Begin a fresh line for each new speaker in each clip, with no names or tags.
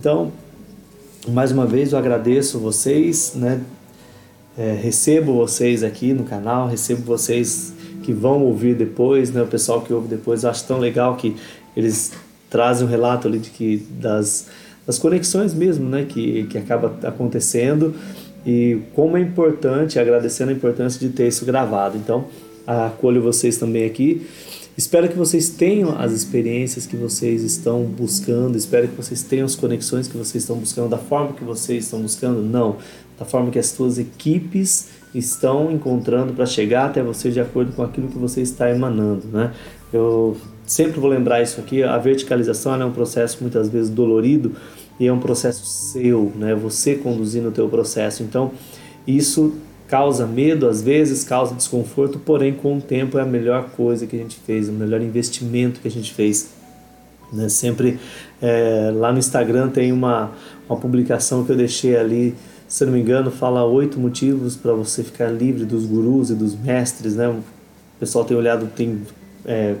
Então, mais uma vez eu agradeço vocês, né? É, recebo vocês aqui no canal, recebo vocês que vão ouvir depois, né? O pessoal que ouve depois, eu acho tão legal que eles trazem um relato ali de que das, das conexões mesmo, né? Que, que acaba acontecendo e como é importante, agradecendo a importância de ter isso gravado. Então, acolho vocês também aqui. Espero que vocês tenham as experiências que vocês estão buscando, espero que vocês tenham as conexões que vocês estão buscando da forma que vocês estão buscando, não, da forma que as suas equipes estão encontrando para chegar até você de acordo com aquilo que você está emanando, né? Eu sempre vou lembrar isso aqui, a verticalização é um processo muitas vezes dolorido e é um processo seu, né? Você conduzindo o teu processo. Então, isso causa medo às vezes, causa desconforto, porém com o tempo é a melhor coisa que a gente fez, o melhor investimento que a gente fez. Né? Sempre é, lá no Instagram tem uma, uma publicação que eu deixei ali, se não me engano, fala oito motivos para você ficar livre dos gurus e dos mestres. Né? O pessoal tem olhado, tem é,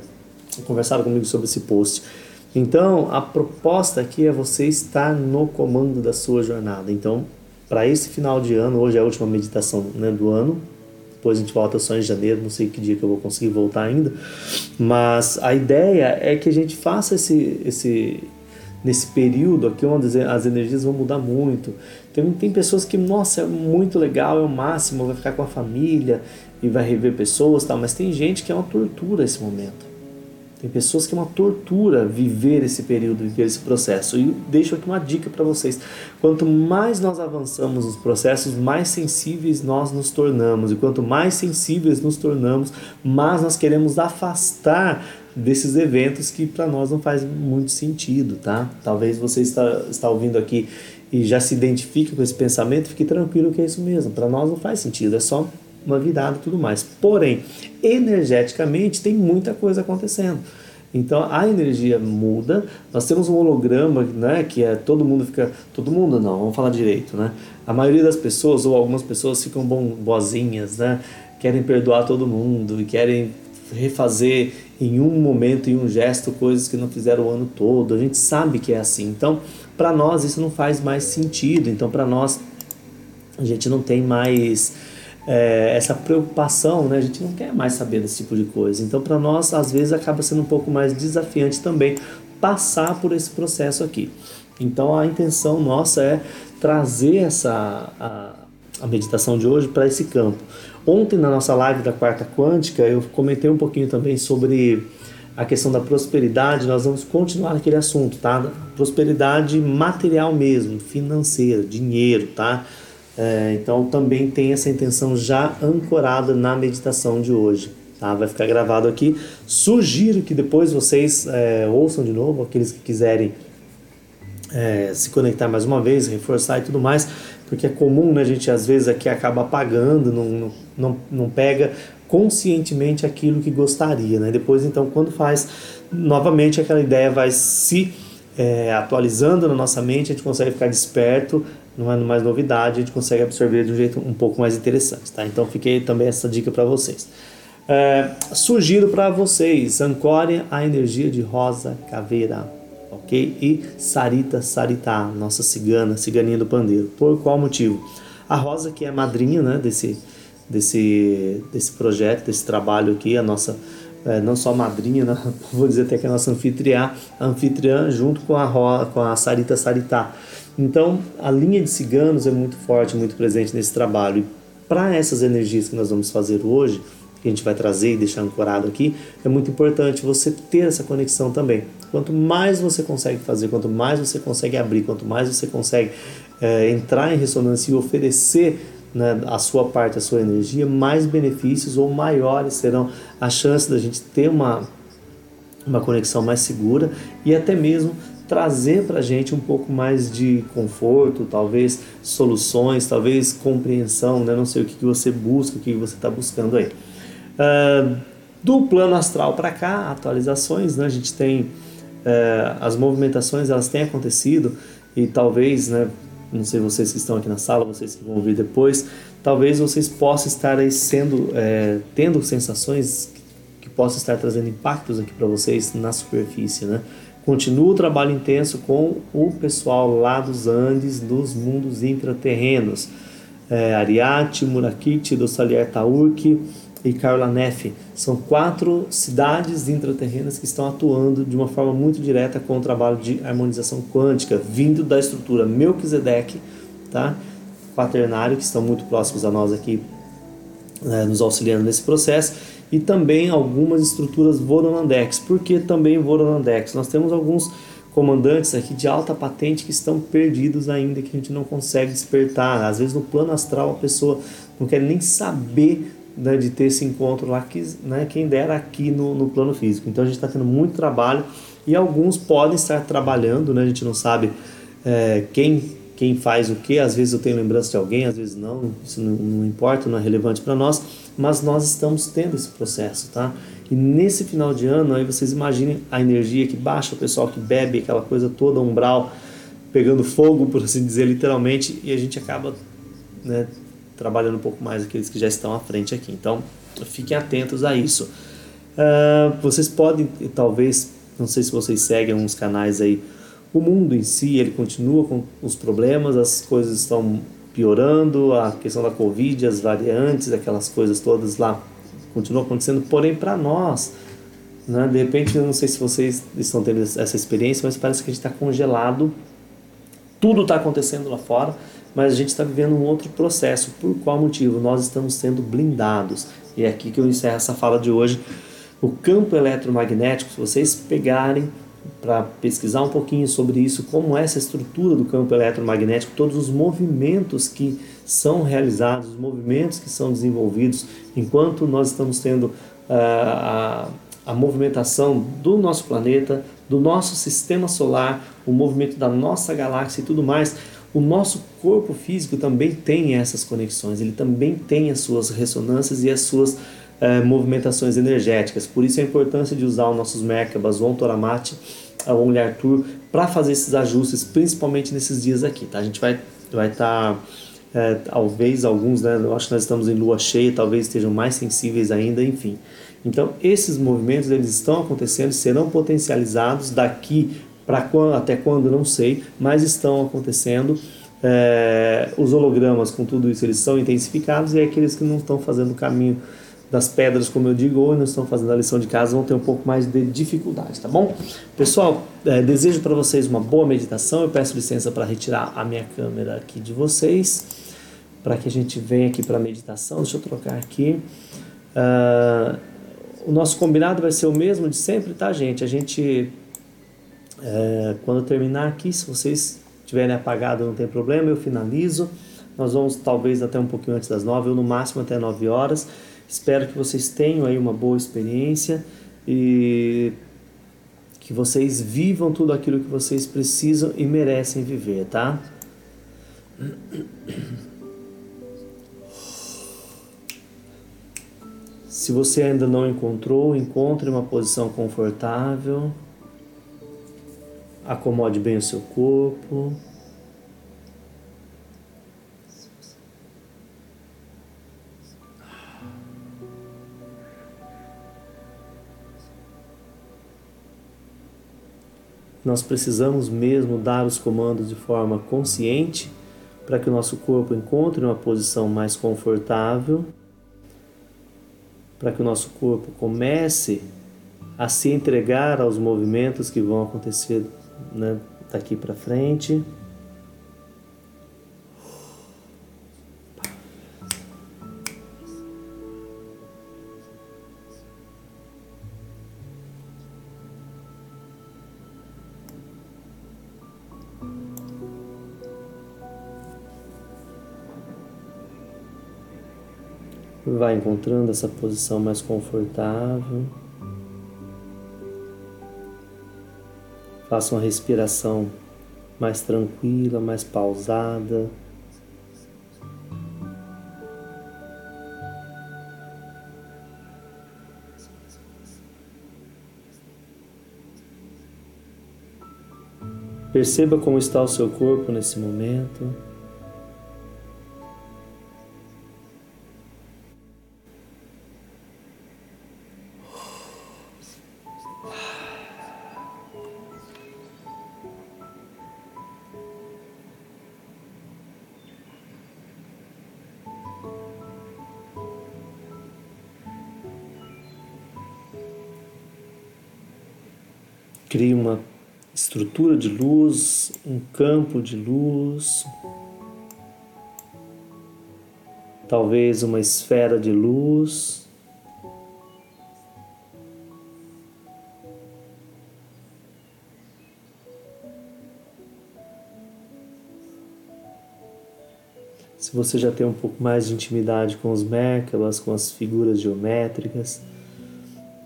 conversado comigo sobre esse post. Então, a proposta aqui é você estar no comando da sua jornada. Então, para esse final de ano, hoje é a última meditação né, do ano, depois a gente volta só em janeiro, não sei que dia que eu vou conseguir voltar ainda, mas a ideia é que a gente faça esse, esse nesse período aqui onde as energias vão mudar muito. Tem, tem pessoas que, nossa, é muito legal, é o máximo, vai ficar com a família e vai rever pessoas, tá? mas tem gente que é uma tortura esse momento. Tem pessoas que é uma tortura viver esse período, viver esse processo. E deixo aqui uma dica para vocês. Quanto mais nós avançamos nos processos, mais sensíveis nós nos tornamos. E quanto mais sensíveis nos tornamos, mais nós queremos afastar desses eventos que para nós não faz muito sentido, tá? Talvez você está, está ouvindo aqui e já se identifique com esse pensamento, fique tranquilo que é isso mesmo. Para nós não faz sentido, é só uma virada e tudo mais. Porém, energeticamente tem muita coisa acontecendo. Então a energia muda. Nós temos um holograma, né, que é todo mundo fica, todo mundo não, vamos falar direito, né? A maioria das pessoas ou algumas pessoas ficam bom, boazinhas, né? Querem perdoar todo mundo e querem refazer em um momento, em um gesto, coisas que não fizeram o ano todo. A gente sabe que é assim. Então, para nós isso não faz mais sentido. Então, para nós a gente não tem mais é, essa preocupação, né? A gente não quer mais saber desse tipo de coisa. Então, para nós, às vezes, acaba sendo um pouco mais desafiante também passar por esse processo aqui. Então, a intenção nossa é trazer essa a, a meditação de hoje para esse campo. Ontem, na nossa live da quarta quântica, eu comentei um pouquinho também sobre a questão da prosperidade, nós vamos continuar naquele assunto, tá? Prosperidade material mesmo, financeira, dinheiro, tá? É, então também tem essa intenção já ancorada na meditação de hoje. Tá? Vai ficar gravado aqui. Sugiro que depois vocês é, ouçam de novo, aqueles que quiserem é, se conectar mais uma vez, reforçar e tudo mais, porque é comum né, a gente às vezes aqui acaba apagando, não, não, não pega conscientemente aquilo que gostaria. Né? Depois, então, quando faz novamente, aquela ideia vai se é, atualizando na nossa mente, a gente consegue ficar desperto não é mais novidade, a gente consegue absorver de um jeito um pouco mais interessante, tá? Então fiquei também essa dica para vocês. É, sugiro para vocês, ancore a energia de Rosa Caveira, ok? E Sarita Sarita, nossa cigana, ciganinha do pandeiro. Por qual motivo? A Rosa que é madrinha, né, desse, desse, desse projeto, desse trabalho aqui, a nossa é, não só madrinha, né? vou dizer até que a nossa anfitriã, anfitriã junto com a, com a Sarita Sarita. Então, a linha de ciganos é muito forte, muito presente nesse trabalho. E para essas energias que nós vamos fazer hoje, que a gente vai trazer e deixar ancorado aqui, é muito importante você ter essa conexão também. Quanto mais você consegue fazer, quanto mais você consegue abrir, quanto mais você consegue é, entrar em ressonância e oferecer né, a sua parte, a sua energia, mais benefícios ou maiores serão as chances da gente ter uma, uma conexão mais segura e até mesmo trazer para a gente um pouco mais de conforto, talvez soluções, talvez compreensão, né? não sei o que, que você busca, o que você está buscando aí. Uh, do plano astral para cá, atualizações, né? a gente tem uh, as movimentações, elas têm acontecido e talvez, né, não sei vocês que estão aqui na sala, vocês que vão ouvir depois, talvez vocês possam estar aí sendo, é, tendo sensações que possam estar trazendo impactos aqui para vocês na superfície, né? Continua o trabalho intenso com o pessoal lá dos Andes, dos mundos intraterrenos. É, Ariate, Murakit, Dossalier Taurk e Carla Neff. São quatro cidades intraterrenas que estão atuando de uma forma muito direta com o trabalho de harmonização quântica, vindo da estrutura Melquisedeque, tá? quaternário, que estão muito próximos a nós aqui, né, nos auxiliando nesse processo, e também algumas estruturas Vorolandex. Por que também Vorolandex? Nós temos alguns comandantes aqui de alta patente que estão perdidos ainda, que a gente não consegue despertar. Às vezes no plano astral a pessoa não quer nem saber né, de ter esse encontro lá, que, né, quem dera aqui no, no plano físico. Então a gente está tendo muito trabalho e alguns podem estar trabalhando, né, a gente não sabe é, quem quem faz o que, às vezes eu tenho lembrança de alguém, às vezes não, isso não, não importa, não é relevante para nós, mas nós estamos tendo esse processo, tá? E nesse final de ano, aí vocês imaginem a energia que baixa, o pessoal que bebe aquela coisa toda, umbral, pegando fogo, por assim dizer, literalmente, e a gente acaba né, trabalhando um pouco mais aqueles que já estão à frente aqui. Então, fiquem atentos a isso. Uh, vocês podem, talvez, não sei se vocês seguem uns canais aí o mundo em si, ele continua com os problemas, as coisas estão piorando, a questão da Covid, as variantes, aquelas coisas todas lá continuam acontecendo, porém para nós, né, de repente, eu não sei se vocês estão tendo essa experiência, mas parece que a gente está congelado, tudo está acontecendo lá fora, mas a gente está vivendo um outro processo. Por qual motivo? Nós estamos sendo blindados. E é aqui que eu encerro essa fala de hoje. O campo eletromagnético, se vocês pegarem para pesquisar um pouquinho sobre isso, como é essa estrutura do campo eletromagnético, todos os movimentos que são realizados, os movimentos que são desenvolvidos, enquanto nós estamos tendo uh, a, a movimentação do nosso planeta, do nosso sistema solar, o movimento da nossa galáxia e tudo mais, o nosso corpo físico também tem essas conexões, ele também tem as suas ressonâncias e as suas uh, movimentações energéticas. Por isso a importância de usar os nossos Merkabas, o Ontoramate, o Only Arthur, para fazer esses ajustes, principalmente nesses dias aqui. Tá? A gente vai vai estar, tá, é, talvez alguns, né, eu acho que nós estamos em lua cheia, talvez estejam mais sensíveis ainda, enfim. Então, esses movimentos eles estão acontecendo, serão potencializados daqui para quando, até quando, não sei, mas estão acontecendo. É, os hologramas com tudo isso eles são intensificados e aqueles que não estão fazendo o caminho das pedras, como eu digo, ou não estão fazendo a lição de casa, vão ter um pouco mais de dificuldade, tá bom? Pessoal, é, desejo para vocês uma boa meditação. Eu peço licença para retirar a minha câmera aqui de vocês, para que a gente venha aqui para a meditação. Deixa eu trocar aqui. Uh, o nosso combinado vai ser o mesmo de sempre, tá, gente? A gente, é, quando terminar aqui, se vocês tiverem apagado, não tem problema, eu finalizo. Nós vamos talvez até um pouquinho antes das nove, ou no máximo até nove horas. Espero que vocês tenham aí uma boa experiência e que vocês vivam tudo aquilo que vocês precisam e merecem viver, tá? Se você ainda não encontrou, encontre uma posição confortável. Acomode bem o seu corpo. Nós precisamos mesmo dar os comandos de forma consciente para que o nosso corpo encontre uma posição mais confortável, para que o nosso corpo comece a se entregar aos movimentos que vão acontecer né, daqui para frente. Vai encontrando essa posição mais confortável. Faça uma respiração mais tranquila, mais pausada. Perceba como está o seu corpo nesse momento. Crie uma estrutura de luz, um campo de luz, talvez uma esfera de luz. Se você já tem um pouco mais de intimidade com os Merkabas, com as figuras geométricas,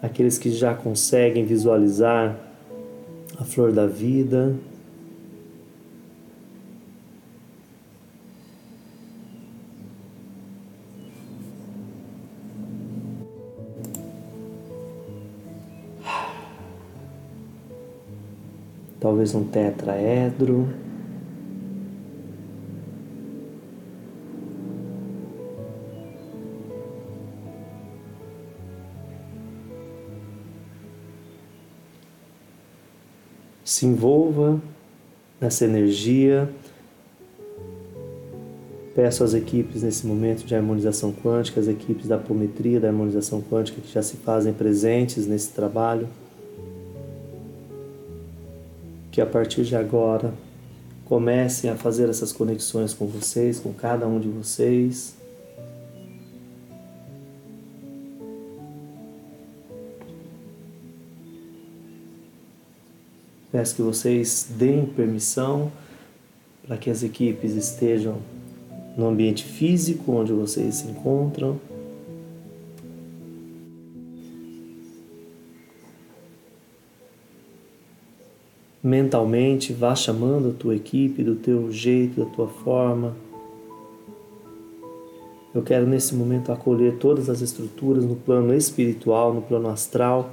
aqueles que já conseguem visualizar a flor da vida, talvez um tetraedro. Se envolva nessa energia. Peço às equipes nesse momento de harmonização quântica, as equipes da apometria, da harmonização quântica que já se fazem presentes nesse trabalho que a partir de agora comecem a fazer essas conexões com vocês, com cada um de vocês. Peço que vocês deem permissão para que as equipes estejam no ambiente físico onde vocês se encontram. mentalmente, vá chamando a tua equipe do teu jeito, da tua forma. Eu quero nesse momento acolher todas as estruturas no plano espiritual, no plano astral,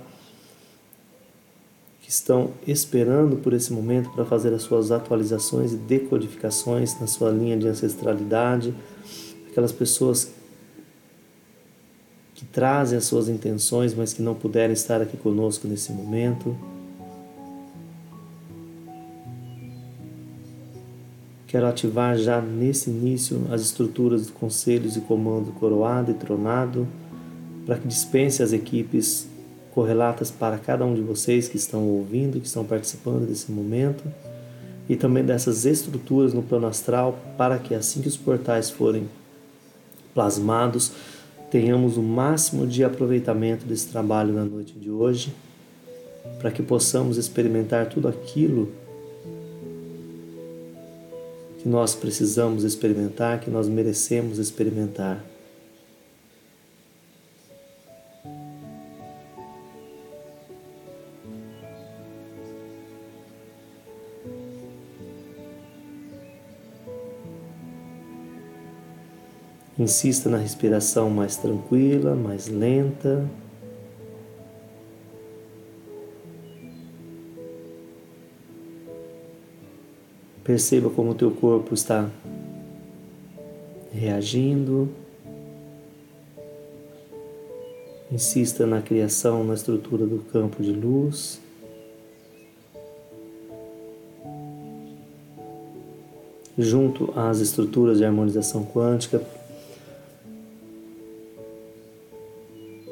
estão esperando por esse momento para fazer as suas atualizações e decodificações na sua linha de ancestralidade, aquelas pessoas que trazem as suas intenções, mas que não puderem estar aqui conosco nesse momento. Quero ativar já nesse início as estruturas de conselhos e comando coroado e tronado, para que dispense as equipes correlatas para cada um de vocês que estão ouvindo, que estão participando desse momento, e também dessas estruturas no plano astral, para que assim que os portais forem plasmados, tenhamos o máximo de aproveitamento desse trabalho na noite de hoje, para que possamos experimentar tudo aquilo que nós precisamos experimentar, que nós merecemos experimentar. Insista na respiração mais tranquila, mais lenta. Perceba como o teu corpo está reagindo. Insista na criação, na estrutura do campo de luz. Junto às estruturas de harmonização quântica,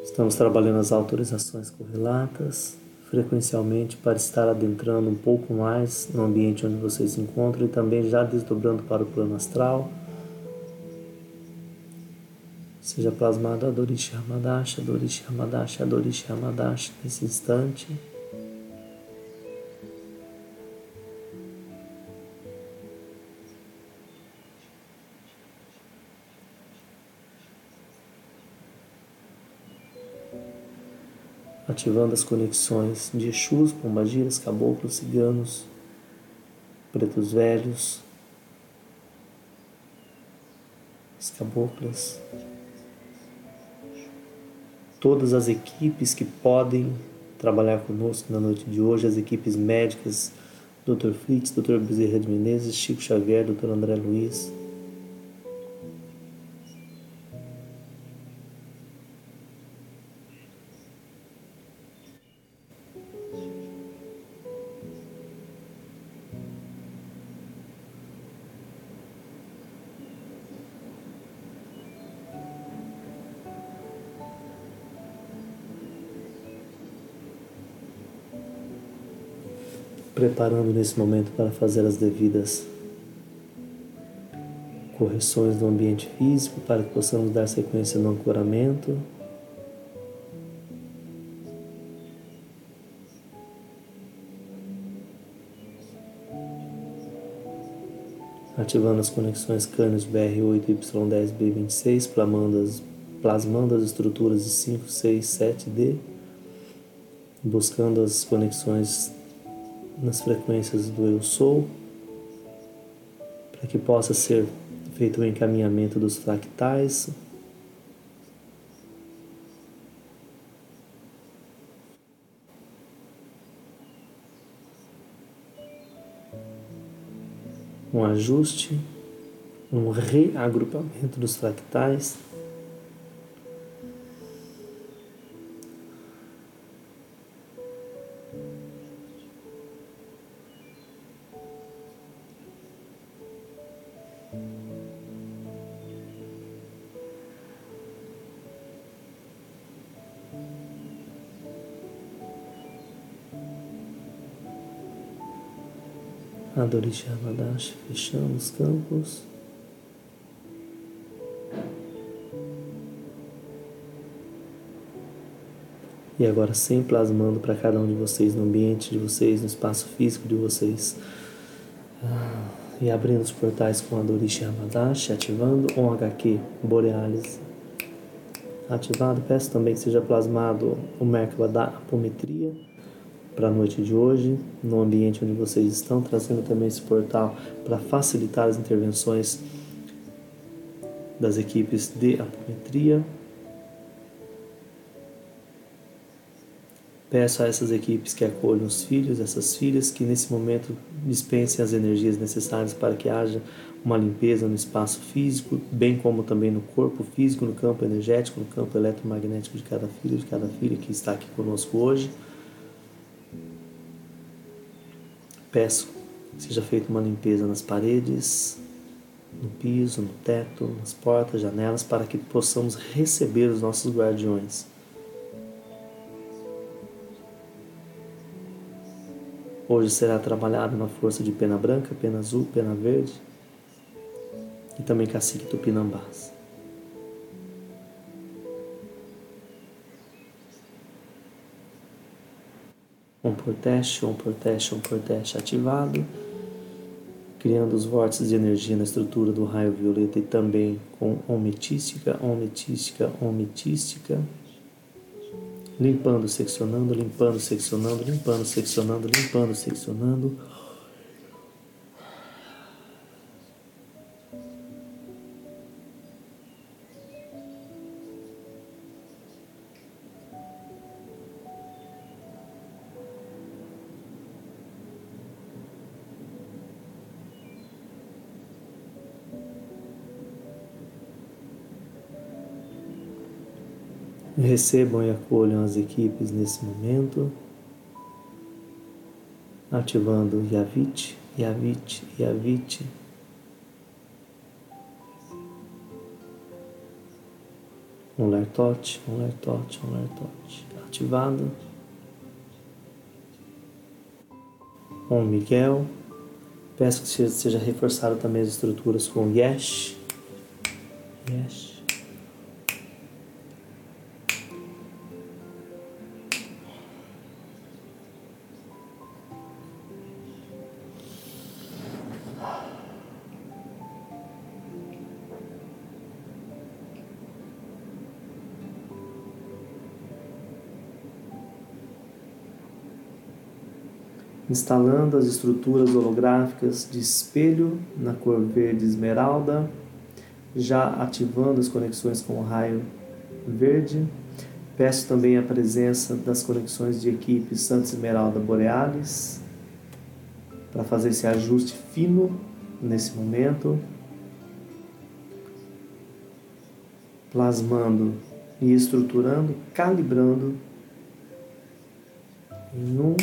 estamos trabalhando as autorizações correlatas frequencialmente para estar adentrando um pouco mais no ambiente onde você se encontra e também já desdobrando para o plano astral. Seja plasmado Adorish Hamadash, Adorish Hamadash, Adorish Hamadash nesse instante. Ativando as conexões de Exus, pombagiras, caboclos, ciganos, pretos velhos, as caboclas, todas as equipes que podem trabalhar conosco na noite de hoje, as equipes médicas, Dr. Fritz, Dr. Bezerra de Menezes, Chico Xavier, Dr. André Luiz, preparando nesse momento para fazer as devidas correções do ambiente físico para que possamos dar sequência no ancoramento. Ativando as conexões cânios BR8 e Y10B26, plasmando as, plasmando as estruturas de 5, 6, 7D, buscando as conexões nas frequências do Eu Sou, para que possa ser feito o encaminhamento dos fractais. Um ajuste, um reagrupamento dos fractais. Adorish Ramadash, fechando os campos. E agora sem plasmando para cada um de vocês, no ambiente de vocês, no espaço físico de vocês. Ah, e abrindo os portais com a Dorish Ramadash, ativando um HQ Borealis ativado. Peço também que seja plasmado o Merkaba da apometria para a noite de hoje, no ambiente onde vocês estão, trazendo também esse portal para facilitar as intervenções das equipes de apometria. Peço a essas equipes que acolham os filhos, essas filhas, que nesse momento dispensem as energias necessárias para que haja uma limpeza no espaço físico, bem como também no corpo físico, no campo energético, no campo eletromagnético de cada filho, de cada filha que está aqui conosco hoje. Peço que seja feita uma limpeza nas paredes, no piso, no teto, nas portas, janelas, para que possamos receber os nossos guardiões. Hoje será trabalhado na força de pena branca, pena azul, pena verde e também cacique tupinambás. Um por teste, um por teste, um por teste ativado, criando os vórtices de energia na estrutura do raio violeta e também com ometística, ometística, ometística, limpando, seccionando, limpando, seccionando, limpando, seccionando, limpando, seccionando. Recebam e acolham as equipes nesse momento, ativando Yavit, Yavit, Yavit. Um lertote, um lertote, um lertote. Ativado. Um Miguel. Peço que seja reforçado também as estruturas com Yesh. Yesh. Instalando as estruturas holográficas de espelho na cor verde esmeralda, já ativando as conexões com o raio verde. Peço também a presença das conexões de equipe Santa Esmeralda Borealis para fazer esse ajuste fino nesse momento, plasmando e estruturando, calibrando em um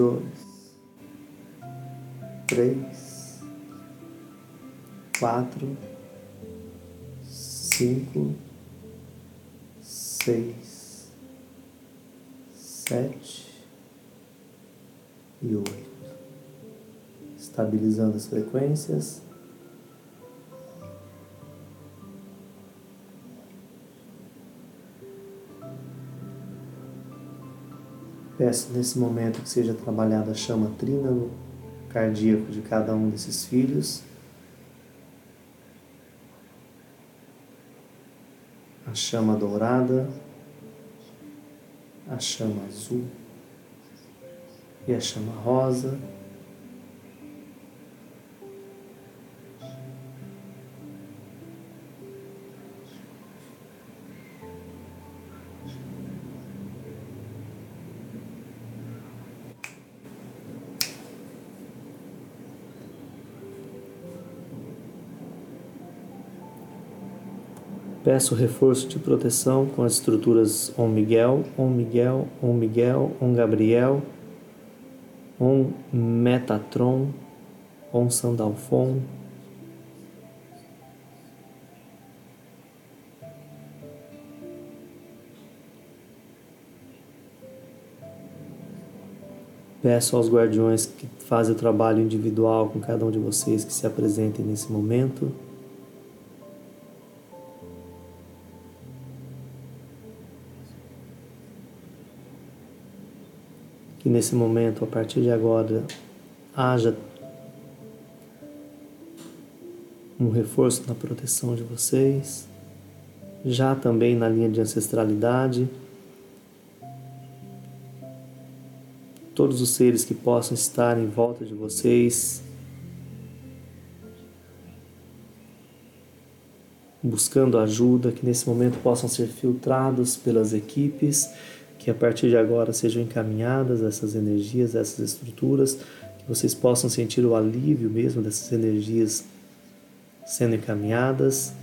dois, três, quatro, cinco, seis, sete, e oito. Estabilizando as frequências. Peço nesse momento que seja trabalhada a chama trina no cardíaco de cada um desses filhos. A chama dourada, a chama azul e a chama rosa. Peço reforço de proteção com as estruturas Om Miguel, Om Miguel, Om Miguel, Om Gabriel, Om Metatron, Om Sandalfon. Peço aos guardiões que fazem o trabalho individual com cada um de vocês que se apresentem nesse momento. Que nesse momento, a partir de agora, haja um reforço na proteção de vocês, já também na linha de ancestralidade. Todos os seres que possam estar em volta de vocês, buscando ajuda, que nesse momento possam ser filtrados pelas equipes que a partir de agora sejam encaminhadas essas energias, essas estruturas, que vocês possam sentir o alívio mesmo dessas energias sendo encaminhadas.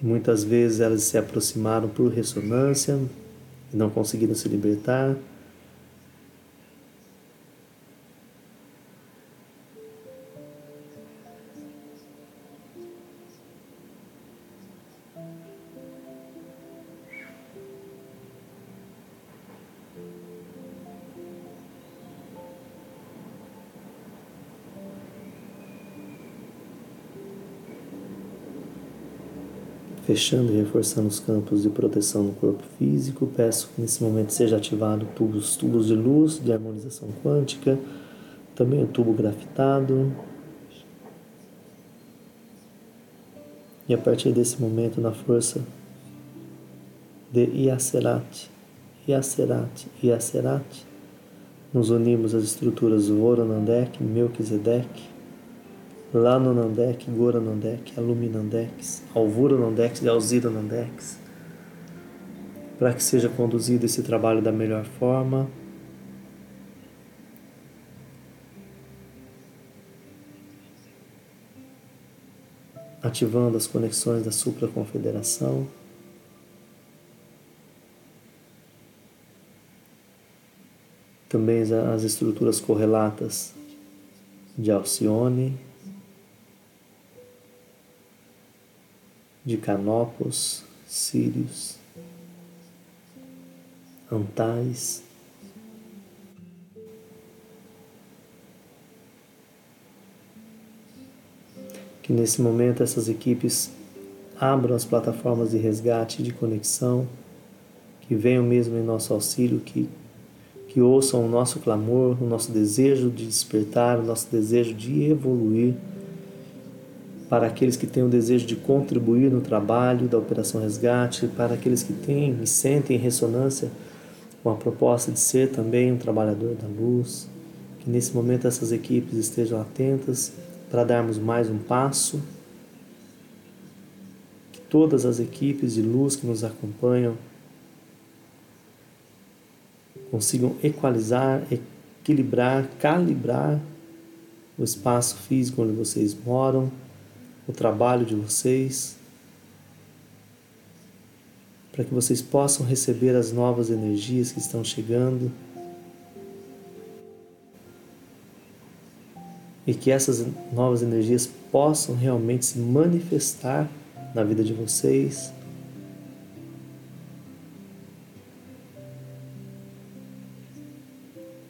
Muitas vezes elas se aproximaram por ressonância e não conseguiram se libertar. Fechando e reforçando os campos de proteção no corpo físico, peço que nesse momento seja ativado tubos, tubos de luz de harmonização quântica, também o tubo grafitado. E a partir desse momento, na força de Iacerat, Iacerat, Iacerat, nos unimos às estruturas Voronandek, Melquisedeque, lá no Nandek, Gora Nandek, Alvura Nandex e Alzira para que seja conduzido esse trabalho da melhor forma. Ativando as conexões da supraconfederação. Também as estruturas correlatas de Alcione, de Canopos, Sírios, Antais, que nesse momento essas equipes abram as plataformas de resgate de conexão, que venham mesmo em nosso auxílio, que, que ouçam o nosso clamor, o nosso desejo de despertar, o nosso desejo de evoluir para aqueles que têm o desejo de contribuir no trabalho da Operação Resgate, para aqueles que têm e sentem ressonância com a proposta de ser também um trabalhador da luz, que nesse momento essas equipes estejam atentas para darmos mais um passo, que todas as equipes de luz que nos acompanham consigam equalizar, equilibrar, calibrar o espaço físico onde vocês moram o trabalho de vocês, para que vocês possam receber as novas energias que estão chegando e que essas novas energias possam realmente se manifestar na vida de vocês.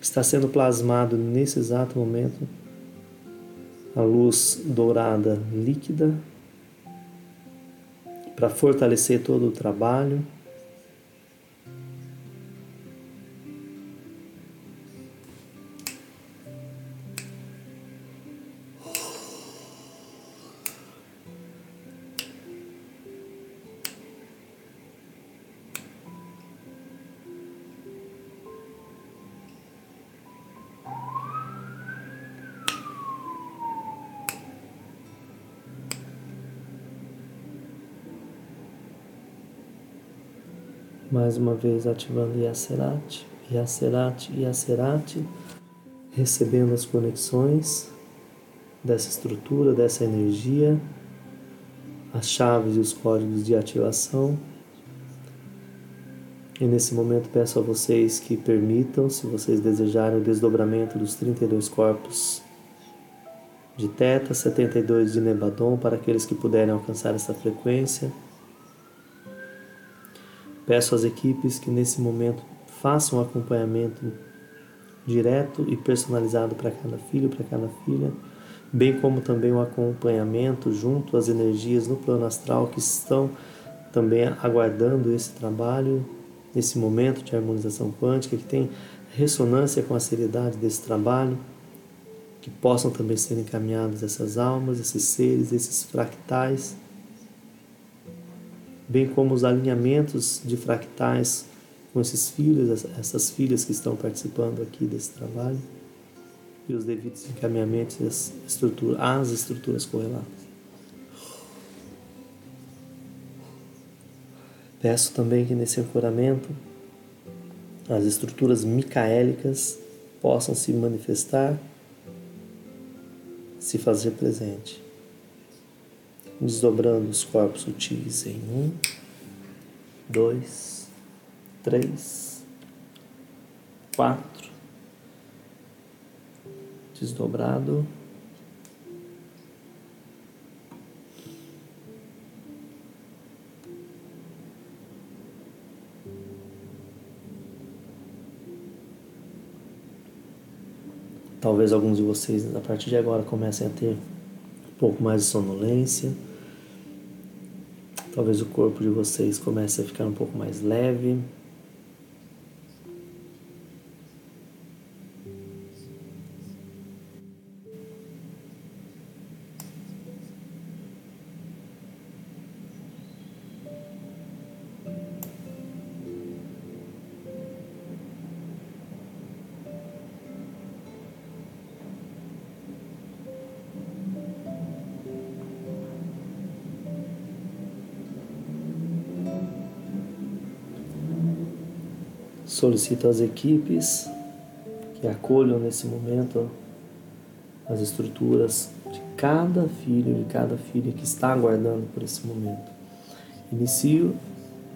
está sendo plasmado nesse exato momento a luz dourada líquida para fortalecer todo o trabalho. Mais uma vez ativando Yacerati, Yacerati, Yacerati, recebendo as conexões dessa estrutura, dessa energia, as chaves e os códigos de ativação. E nesse momento peço a vocês que permitam, se vocês desejarem, o desdobramento dos 32 corpos de Teta, 72 de Nebadon, para aqueles que puderem alcançar essa frequência. Peço às equipes que nesse momento façam um acompanhamento direto e personalizado para cada filho, para cada filha, bem como também o um acompanhamento junto às energias no plano astral que estão também aguardando esse trabalho, esse momento de harmonização quântica, que tem ressonância com a seriedade desse trabalho, que possam também ser encaminhadas essas almas, esses seres, esses fractais bem como os alinhamentos de fractais com esses filhos, essas filhas que estão participando aqui desse trabalho e os devidos encaminhamentos às estruturas, às estruturas correlatas. Peço também que nesse ancoramento as estruturas micaélicas possam se manifestar, se fazer presente desdobrando os corpos sutis em um, dois, três, quatro, desdobrado. Talvez alguns de vocês a partir de agora comecem a ter pouco mais de sonolência. Talvez o corpo de vocês comece a ficar um pouco mais leve. Solicito às equipes que acolham nesse momento as estruturas de cada filho, de cada filha que está aguardando por esse momento. Inicio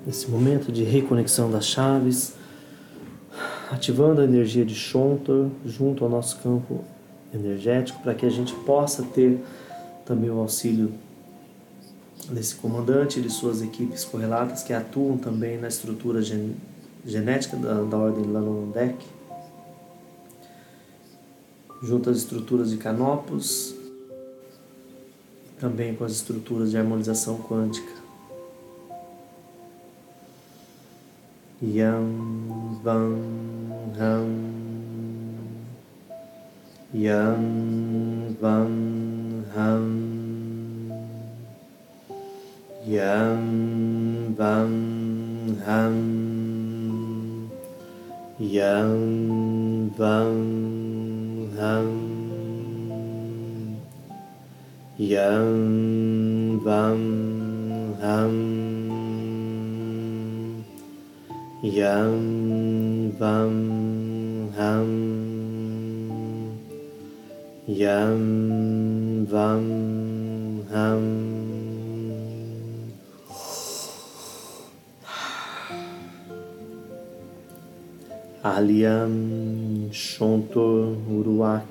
esse momento de reconexão das chaves, ativando a energia de Shontor junto ao nosso campo energético para que a gente possa ter também o auxílio desse comandante e de suas equipes correlatas que atuam também na estrutura genética da, da ordem Lanondec, junto às estruturas de Canopus, também com as estruturas de harmonização quântica. Yam Van Ham Yam Van Ham Yam Van Ham Yam Vam Ham Yam Vam Ham Yam Vam Ham Yam Vam Ham Aliam Shontor Uruak.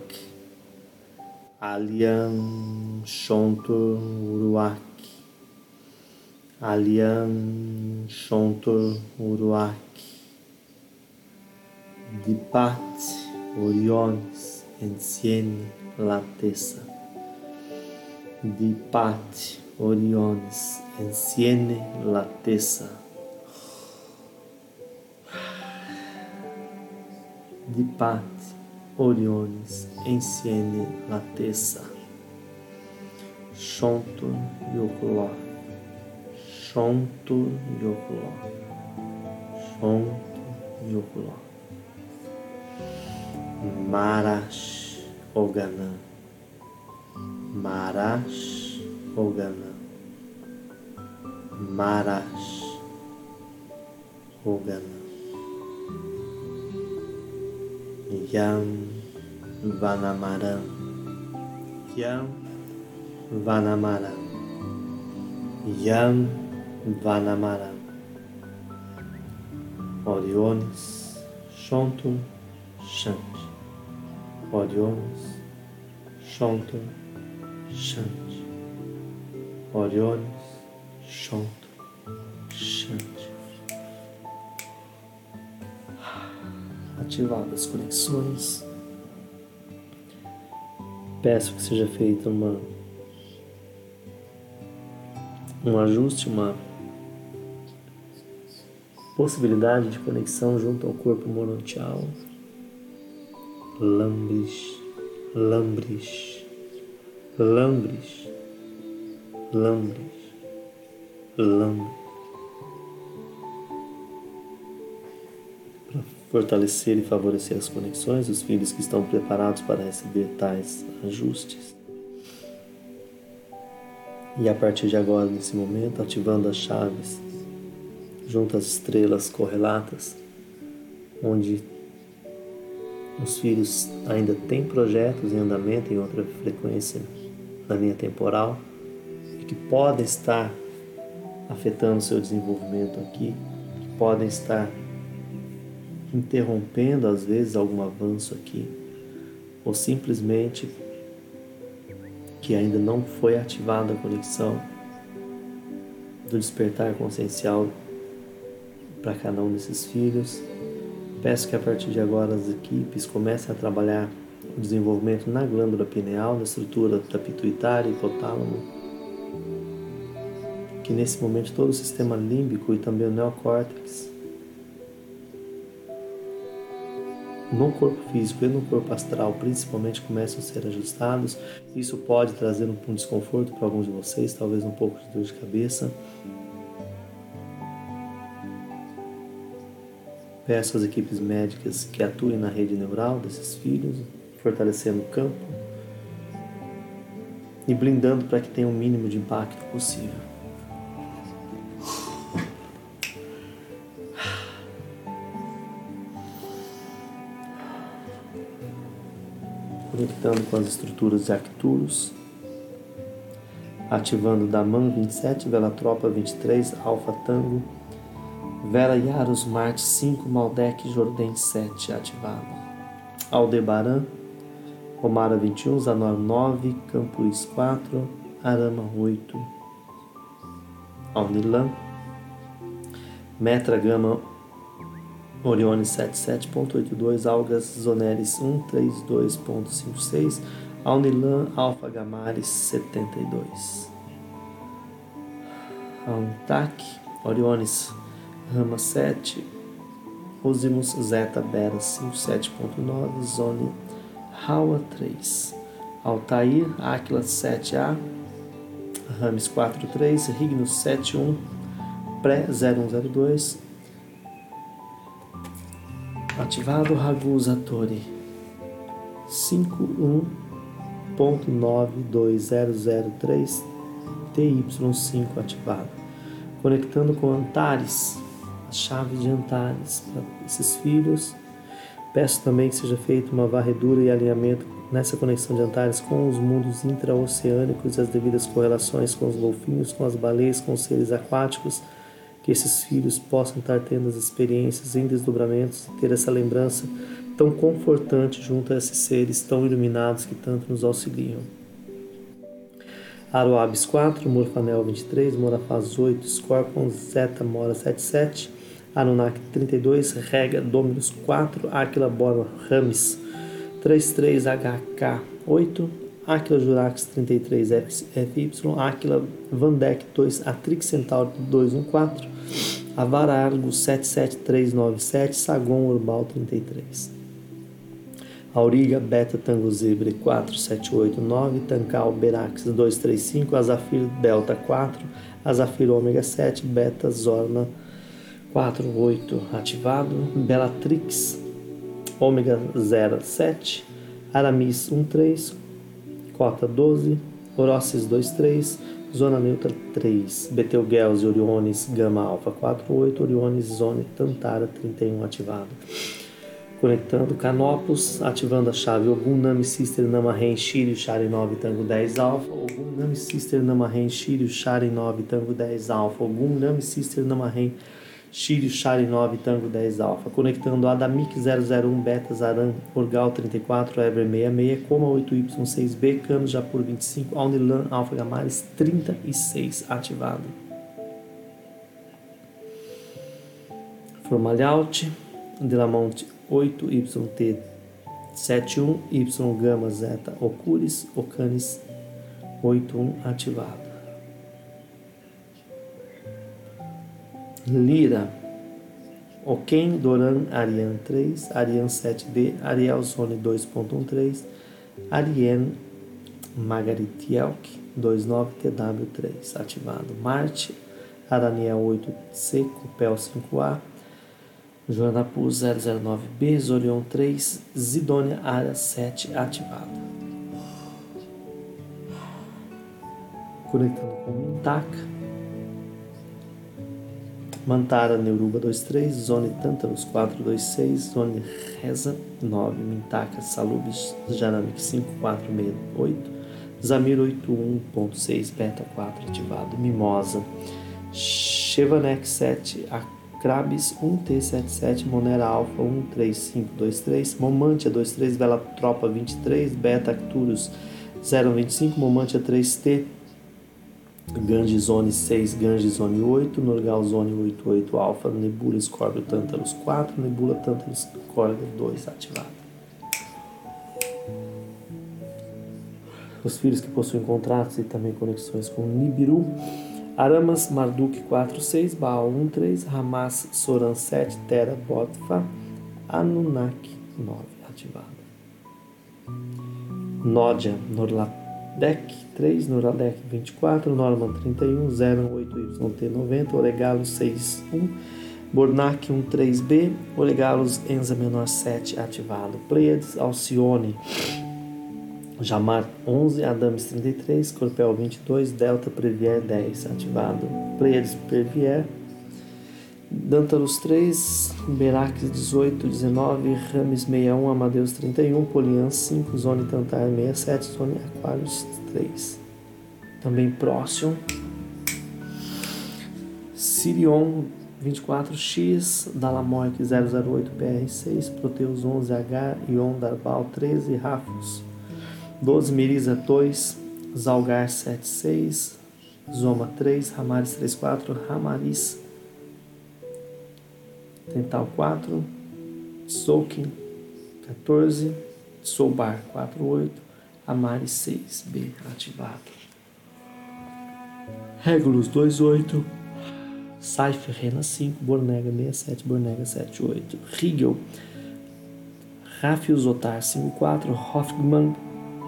Aliam Shontor Uruak. Aliam Shontor Uruak. Dipat Oriones, Enciene, Latessa. Dipate, Oriones, Enciene, Latessa. Dipate, Oriones, Enciene, Latessa. Shonto, Yokulof. Shonto, Yokulof. Shonto, Yokulof. Marash Oganã, Marash Oganã, Marash Oganã, Yam Vanamaram, Yam Vanamaram, Yam Vanamaram, Oriones, Shontum, Shanti. Oriones, Shonto, Shanti. Oriones, Shonto, Ativadas as conexões. Peço que seja feita uma um ajuste, uma possibilidade de conexão junto ao corpo morontial lambres, lambres, lambres, lambres, lambres. Fortalecer e favorecer as conexões, os filhos que estão preparados para receber tais ajustes. E a partir de agora, nesse momento, ativando as chaves junto às estrelas correlatas, onde os filhos ainda têm projetos em andamento em outra frequência na linha temporal e que podem estar afetando seu desenvolvimento aqui, que podem estar interrompendo às vezes algum avanço aqui, ou simplesmente que ainda não foi ativada a conexão do despertar consciencial para cada um desses filhos Peço que a partir de agora as equipes comecem a trabalhar o desenvolvimento na glândula pineal, na estrutura da pituitária e hipotálamo. Que nesse momento todo o sistema límbico e também o neocórtex, no corpo físico e no corpo astral, principalmente, começam a ser ajustados. Isso pode trazer um desconforto para alguns de vocês, talvez um pouco de dor de cabeça. Peço às equipes médicas que atuem na rede neural desses filhos, fortalecendo o campo e blindando para que tenha o mínimo de impacto possível. Conectando com as estruturas de Arcturus, ativando da MAN 27, Vela Tropa 23, Alfa Tango Vera Yaros Marte 5, Maldek Jordem 7 ativado. Aldebaran, Romara 21, Zanor 9, Campuís 4, Arama 8. Alnilan, Metra Gama Orione 77.82, Algas Zoneris 132.56, Alnilan Alfa Gamaris 72. Antac Oriones Rama 7, Osimus Zeta Bera 57.9, Zone Raua 3, Altair, Aquila 7A, Rames 4.3, Rignus 7.1, Pré 0102, ativado Ragusa Torre 51.92003 TY5 ativado, conectando com Antares a chave de Antares para esses filhos. Peço também que seja feita uma varredura e alinhamento nessa conexão de Antares com os mundos intraoceânicos e as devidas correlações com os golfinhos, com as baleias, com os seres aquáticos, que esses filhos possam estar tendo as experiências em desdobramentos e ter essa lembrança tão confortante junto a esses seres tão iluminados que tanto nos auxiliam. Aroabes 4, Morfanel 23, Morafaz 8, Scorpion, Zeta Mora 77, Anunnaki 32, Rega Dominus 4, Aquila Borba Rames 33HK 8, Aquila Jurax 33FY, Aquila Vandeck 2, Atrix Centauri 214, Avarargo 77397, Sagon Urbal 33. Auriga Beta Tango Zebra 4789, Tancal Berax 235, Azafir Delta 4, Azafir Ômega 7, Beta Zorna 48 ativado, Belatrix Ômega 07, Aramis 13, Cota 12, Orossis 23, Zona Neutra 3, Betelgeuse Oriones Gama Alpha 48, Oriones Zone Tantara 31 ativado. Conectando Canopus, ativando a chave Ogum Nami Sister Namahen Shiryu Shari 9 Tango 10 Alpha, Ogum Nami Sister Namahen Shiryu Shari 9 Tango 10 Alpha, Ogum Nami Sister Namahen Shiryu Shari 9 Tango 10 Alpha, conectando Adamic 001 Beta Zaran Orgal 34 Ever 66, Coma 8Y6B, Cano Japur 25, Aunilan Alpha Gamares 36 ativado. Formalhaut, Delamonte 8YT71, Y Gama Zeta Ocuris, Ocanis 81 ativado. Lira, Oken Doran Arian 3, Arian 7D, Ariel Zone 2.13, Arien Margaritielk 29TW3 ativado. Marte, Araniel 8C, Copel 5A, Joanapus 009B, Zorion 3, Zidônia Área 7 ativado. Conectando com Mintaca. Mantara Neuruba 23, Zone Tântaros 426, Zone Reza 9, Mintaca Salubis Janamic 5468, Zamir 81.6, Beta 4 ativado, Mimosa, Chevanek 7, Crabis 1T77, Monera Alpha 13523, Momantia 23, Vela Tropa 23, Beta Acturus 025, Momantia 3T, Ganji Zone 6, Ganji Zone 8, Norgal Zone 88 Alpha, Nebula Scorpio Tantalus 4, Nebula Tantalus Scorpio 2 ativado. Os filhos que possuem contratos e também conexões com Nibiru, Aramas Marduk 46, Baal 13, Hamas Soran 7, Tera Botfa, Anunnaki 9 ativado. Nódia Norladek 3, Noradec 24, Norman 31, 08YT90, Oregalos 61, Bornac 13B, Oregalos Enza menor 7 ativado, Pleiades Alcione, Jamar 11, Adames 33, Corpel 22, Delta Previer 10 ativado, Pleiades Previer, Dantalus 3, Berax 18, 19, Rames 61, Amadeus 31, Polian 5, Zone Tantar 67, Zone Aquarius 3. Também Próximo. Sirion 24X, Dalamoic 008 PR6, Proteus 11H, Ion Darbal 13, Rafos 12, Miriza 2, Zalgar 76, Zoma 3, Ramaris 34, Ramaris Tental 4, Soaking 14, Soubar 48, Amaris 6B ativado. Regulus 28, Saifer Rena 5, Bornega 67, Bornega 78, Riegel, Rafius Otar 54, Hoffman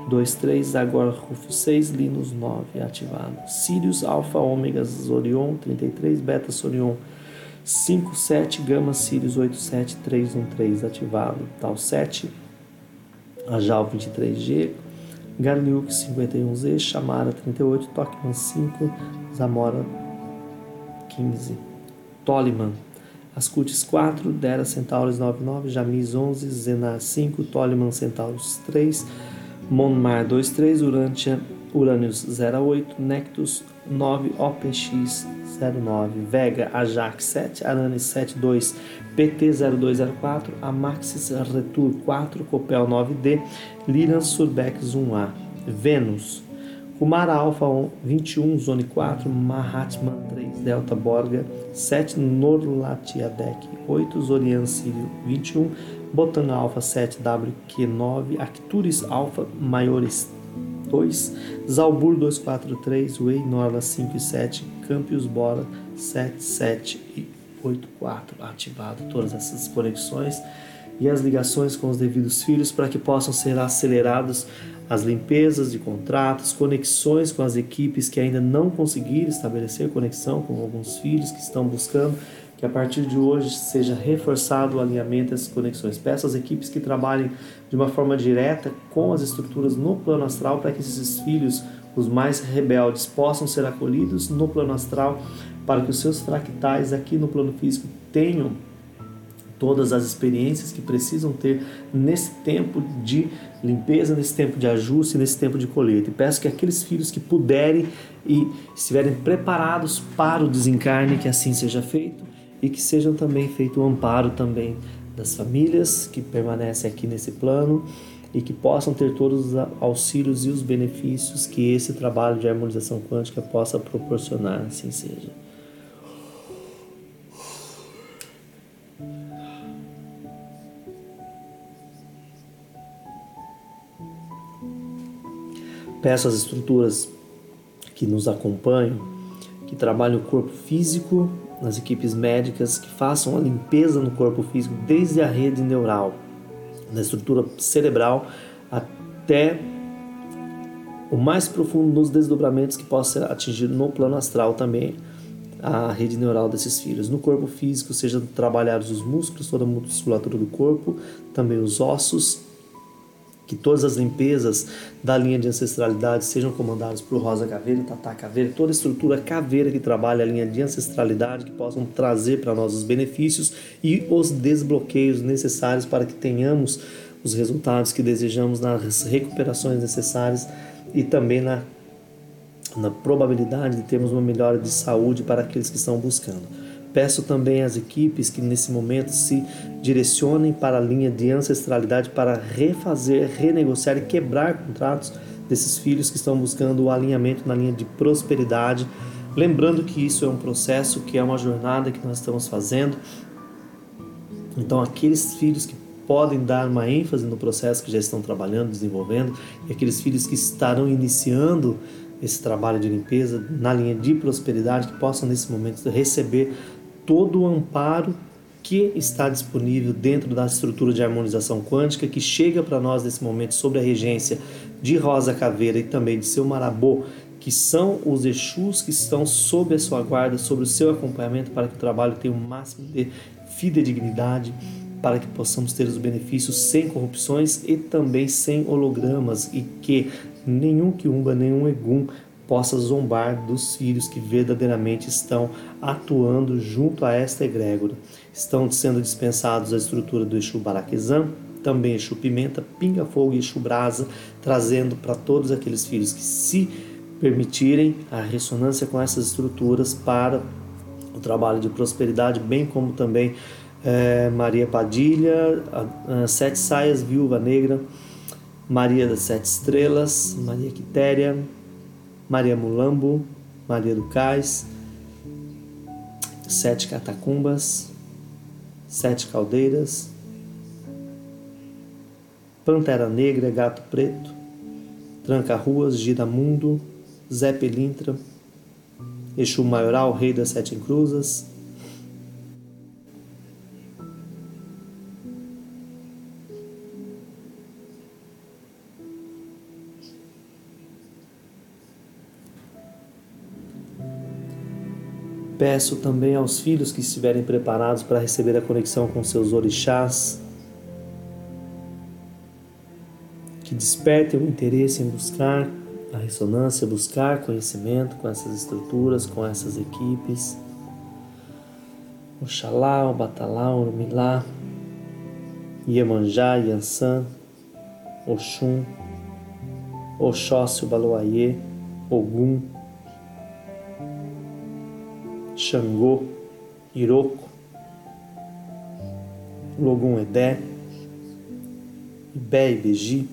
23, agora Rufus 6, Linus 9 ativado. Sirius Alpha Ômega Zorion 33, Beta Sorion 57, Gama Sirius 87313 ativado. Tal 7, Ajal 23G, Garliuk 51Z, Chamara 38, Tokman 5, Zamora 15, Toliman, Ascutis 4, Dera Centauros 99, Jamis 11, Zenar 5, Toliman Centauros 3, Monmar 23, Urantia Uranius 08, Nectus 9, OPX 09, Vega Ajax 7, Aranis 72, PT 0204, Amaxis Retur 4, Copel 9D, Liran Surbex 1A, Vênus, Kumara Alpha 21, Zone 4, Mahatma 3, Delta Borga 7, Norlatiadec 8, Zorian Sírio 21, Botan Alpha 7WQ9, Arcturus Alpha Maiores 2, Zalbur 243, Way Norla 5 7, Campius Bora 7, 7 e 84. Ativado todas essas conexões e as ligações com os devidos filhos para que possam ser acelerados as limpezas de contratos, conexões com as equipes que ainda não conseguiram estabelecer conexão com alguns filhos que estão buscando, que a partir de hoje seja reforçado o alinhamento dessas conexões. Peço às equipes que trabalhem de uma forma direta com as estruturas no plano astral para que esses filhos, os mais rebeldes, possam ser acolhidos no plano astral, para que os seus fractais aqui no plano físico tenham todas as experiências que precisam ter nesse tempo de limpeza, nesse tempo de ajuste, nesse tempo de colheita. E peço que aqueles filhos que puderem e estiverem preparados para o desencarne, que assim seja feito e que sejam também feito o um amparo também das famílias que permanecem aqui nesse plano e que possam ter todos os auxílios e os benefícios que esse trabalho de harmonização quântica possa proporcionar, assim seja. Peço às estruturas que nos acompanham, que trabalhem o corpo físico, nas equipes médicas, que façam a limpeza no corpo físico, desde a rede neural, da estrutura cerebral até o mais profundo nos desdobramentos que possa ser atingido no plano astral também, a rede neural desses filhos. No corpo físico, sejam trabalhados os músculos, toda a musculatura do corpo, também os ossos, que todas as limpezas da linha de ancestralidade sejam comandadas por Rosa Caveira, Tata Caveira, toda a estrutura caveira que trabalha a linha de ancestralidade, que possam trazer para nós os benefícios e os desbloqueios necessários para que tenhamos os resultados que desejamos nas recuperações necessárias e também na, na probabilidade de termos uma melhora de saúde para aqueles que estão buscando. Peço também às equipes que nesse momento se direcionem para a linha de ancestralidade para refazer, renegociar e quebrar contratos desses filhos que estão buscando o alinhamento na linha de prosperidade. Lembrando que isso é um processo, que é uma jornada que nós estamos fazendo. Então, aqueles filhos que podem dar uma ênfase no processo que já estão trabalhando, desenvolvendo, e aqueles filhos que estarão iniciando esse trabalho de limpeza na linha de prosperidade, que possam nesse momento receber todo o amparo que está disponível dentro da estrutura de harmonização quântica que chega para nós nesse momento sobre a regência de Rosa Caveira e também de seu Marabô, que são os Exus que estão sob a sua guarda, sobre o seu acompanhamento para que o trabalho tenha o máximo de fidedignidade, para que possamos ter os benefícios sem corrupções e também sem hologramas e que nenhum quiumba, nenhum egum possa zombar dos filhos que verdadeiramente estão atuando junto a esta egrégora. Estão sendo dispensados a estrutura do Exu Baraquezan, também Exu Pimenta, Pinga Fogo e Exu Brasa, trazendo para todos aqueles filhos que se permitirem a ressonância com essas estruturas para o trabalho de prosperidade, bem como também é, Maria Padilha, a, a Sete Saias, Viúva Negra, Maria das Sete Estrelas, Maria Quitéria, Maria Mulambo, Maria do Cais, Sete Catacumbas, Sete Caldeiras, Pantera Negra, Gato Preto, Tranca Ruas, Gira Mundo, Zé Pelintra, Exu Maioral, Rei das Sete Cruzas, Peço também aos filhos que estiverem preparados para receber a conexão com seus orixás, que despertem o interesse em buscar a ressonância, buscar conhecimento com essas estruturas, com essas equipes. Oxalá, Obatalá, Urumilá, Iemanjá, Yansan, Oxum, Oxóssi, Baloaiê, Ogum, Xangô, Iroko, Logum Edé, Ibé e Beji,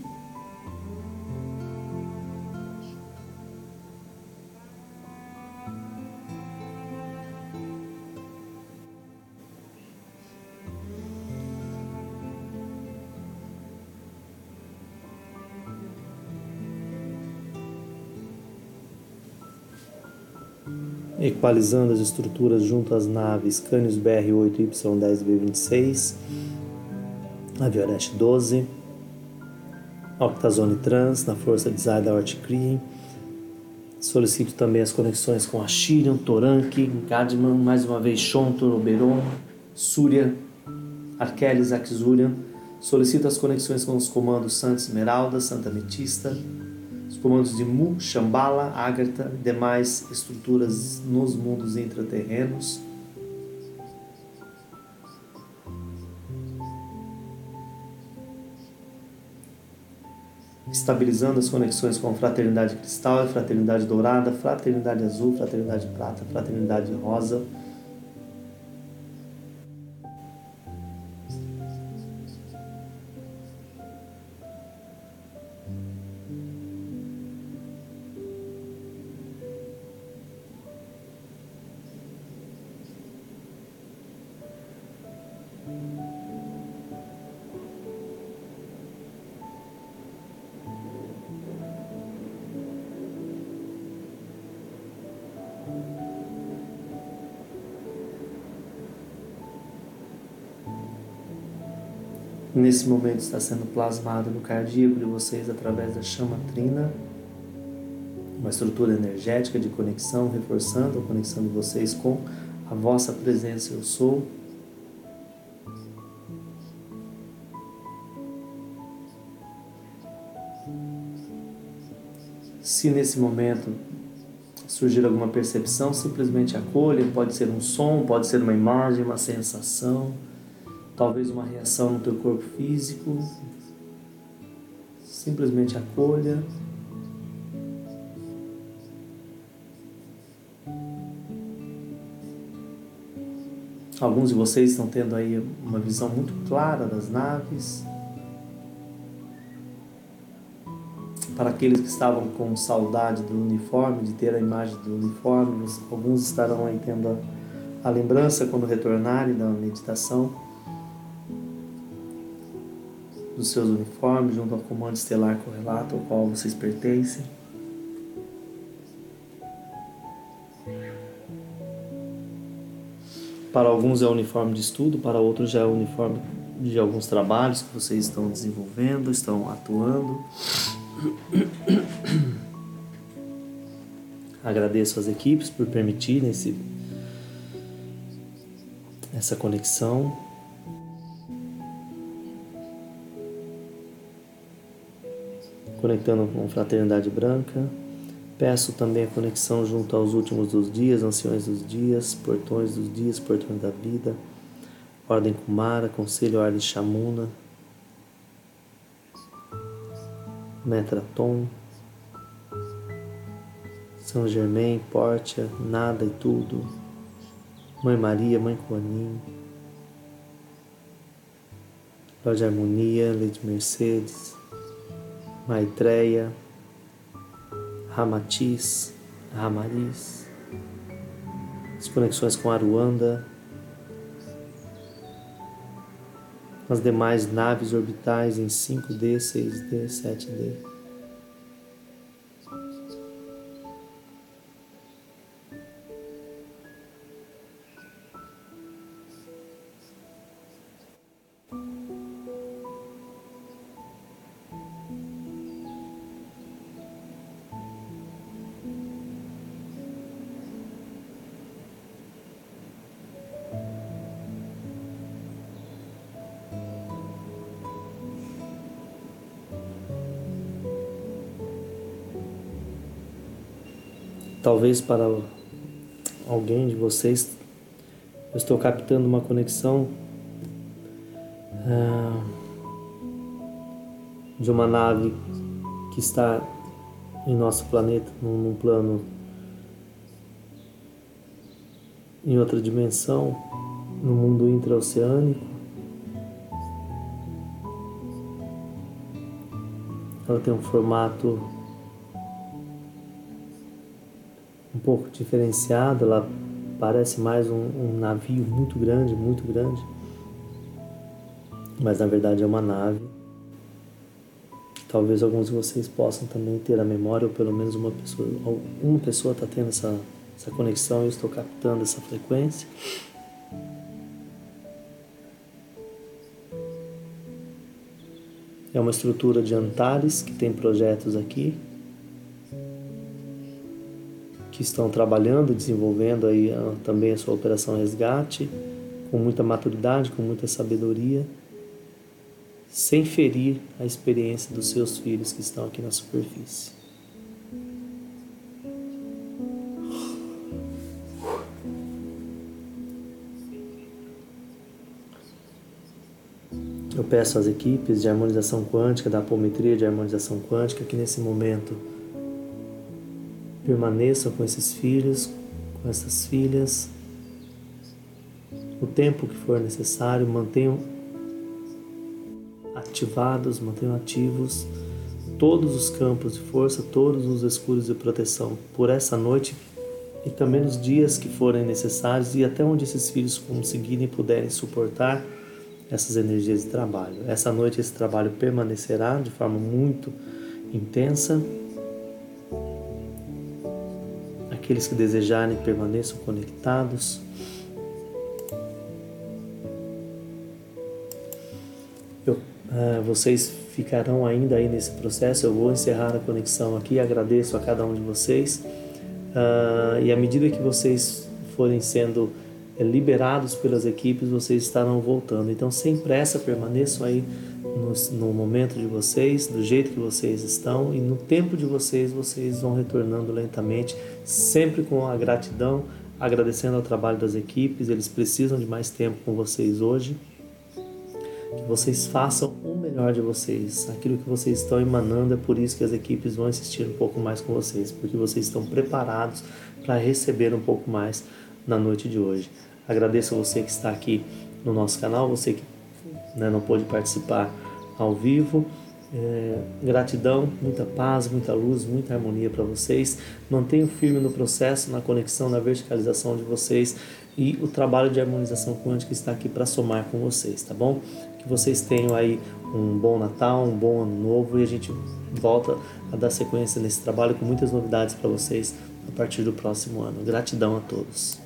equalizando as estruturas junto às naves Canis BR-8 e Y10B26, Aviorest 12, Octazone Trans na força de Zayda Orticree. Solicito também as conexões com a Shirian, Toranque, Gadman, mais uma vez Shontor, Oberon, Surya, Arkelis, Axurian. Solicito as conexões com os comandos Santa Esmeralda, Santa Metista, os comandos de Mu, Shambhala, Agartha e demais estruturas nos mundos intraterrenos. Estabilizando as conexões com Fraternidade Cristal, Fraternidade Dourada, Fraternidade Azul, Fraternidade Prata, Fraternidade Rosa. Nesse momento está sendo plasmado no cardíaco de vocês através da chama trina, uma estrutura energética de conexão, reforçando a conexão de vocês com a vossa presença eu sou. Se nesse momento surgir alguma percepção, simplesmente acolha, pode ser um som, pode ser uma imagem, uma sensação talvez uma reação no teu corpo físico. Simplesmente acolha. Alguns de vocês estão tendo aí uma visão muito clara das naves. Para aqueles que estavam com saudade do uniforme, de ter a imagem do uniforme, alguns estarão aí tendo a, a lembrança quando retornarem da meditação dos seus uniformes junto ao comando estelar correlato ao qual vocês pertencem. Para alguns é o uniforme de estudo, para outros já é o uniforme de alguns trabalhos que vocês estão desenvolvendo, estão atuando. Agradeço às equipes por permitirem esse, essa conexão. Conectando com Fraternidade Branca. Peço também a conexão junto aos últimos dos dias, anciões dos dias, portões dos dias, portões da vida, Ordem Kumara, Conselho Arde Shamuna, Metraton, São Germain, Portia, Nada e Tudo, Mãe Maria, Mãe Coanim, Lorde Harmonia, Lady Mercedes, Maitreya, Ramatiz, Ramariz, as conexões com Aruanda, as demais naves orbitais em 5D, 6D, 7D. Talvez para alguém de vocês, eu estou captando uma conexão uh, de uma nave que está em nosso planeta, num plano, em outra dimensão, no mundo intraoceânico. Ela tem um formato pouco diferenciada, ela parece mais um, um navio muito grande, muito grande, mas na verdade é uma nave. Talvez alguns de vocês possam também ter a memória, ou pelo menos uma pessoa, uma pessoa está tendo essa, essa conexão, eu estou captando essa frequência. É uma estrutura de Antares que tem projetos aqui que estão trabalhando, desenvolvendo aí também a sua operação resgate com muita maturidade, com muita sabedoria, sem ferir a experiência dos seus filhos que estão aqui na superfície. Eu peço às equipes de harmonização quântica, da apometria de harmonização quântica, que nesse momento permaneçam com esses filhos, com essas filhas, o tempo que for necessário, mantenham ativados, mantenham ativos todos os campos de força, todos os escudos de proteção por essa noite e também nos dias que forem necessários e até onde esses filhos conseguirem e puderem suportar essas energias de trabalho. Essa noite esse trabalho permanecerá de forma muito intensa. Aqueles que desejarem permaneçam conectados. Eu, uh, vocês ficarão ainda aí nesse processo. Eu vou encerrar a conexão aqui. Agradeço a cada um de vocês. Uh, e à medida que vocês forem sendo é, liberados pelas equipes, vocês estarão voltando. Então, sem pressa, permaneçam aí no, momento de vocês, do jeito que vocês estão, e no tempo de vocês, vocês vão retornando lentamente, sempre com a gratidão, agradecendo ao trabalho das equipes. Eles precisam de mais tempo com vocês hoje. Que vocês façam o melhor de vocês. Aquilo que vocês estão emanando é por isso que as equipes vão insistir um pouco mais com vocês, porque vocês estão preparados para receber um pouco mais na noite de hoje. Agradeço a você que está aqui no nosso canal, você que né, não pôde participar ao vivo. É, gratidão, muita paz, muita luz, muita harmonia para vocês. Mantenham firme no processo, na conexão, na verticalização de vocês e o trabalho de harmonização quântica está aqui para somar com vocês, tá bom? Que vocês tenham aí um bom Natal, um bom Ano Novo e a gente volta a dar sequência nesse trabalho com muitas novidades para vocês a partir do próximo ano. Gratidão a todos.